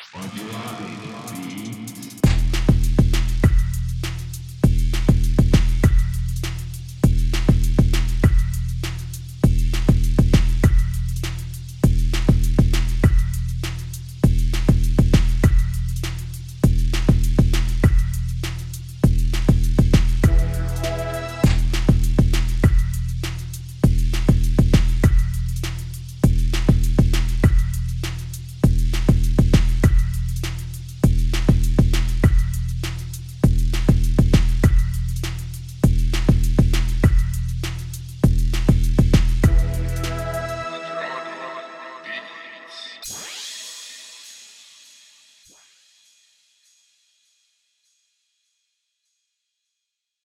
Popular.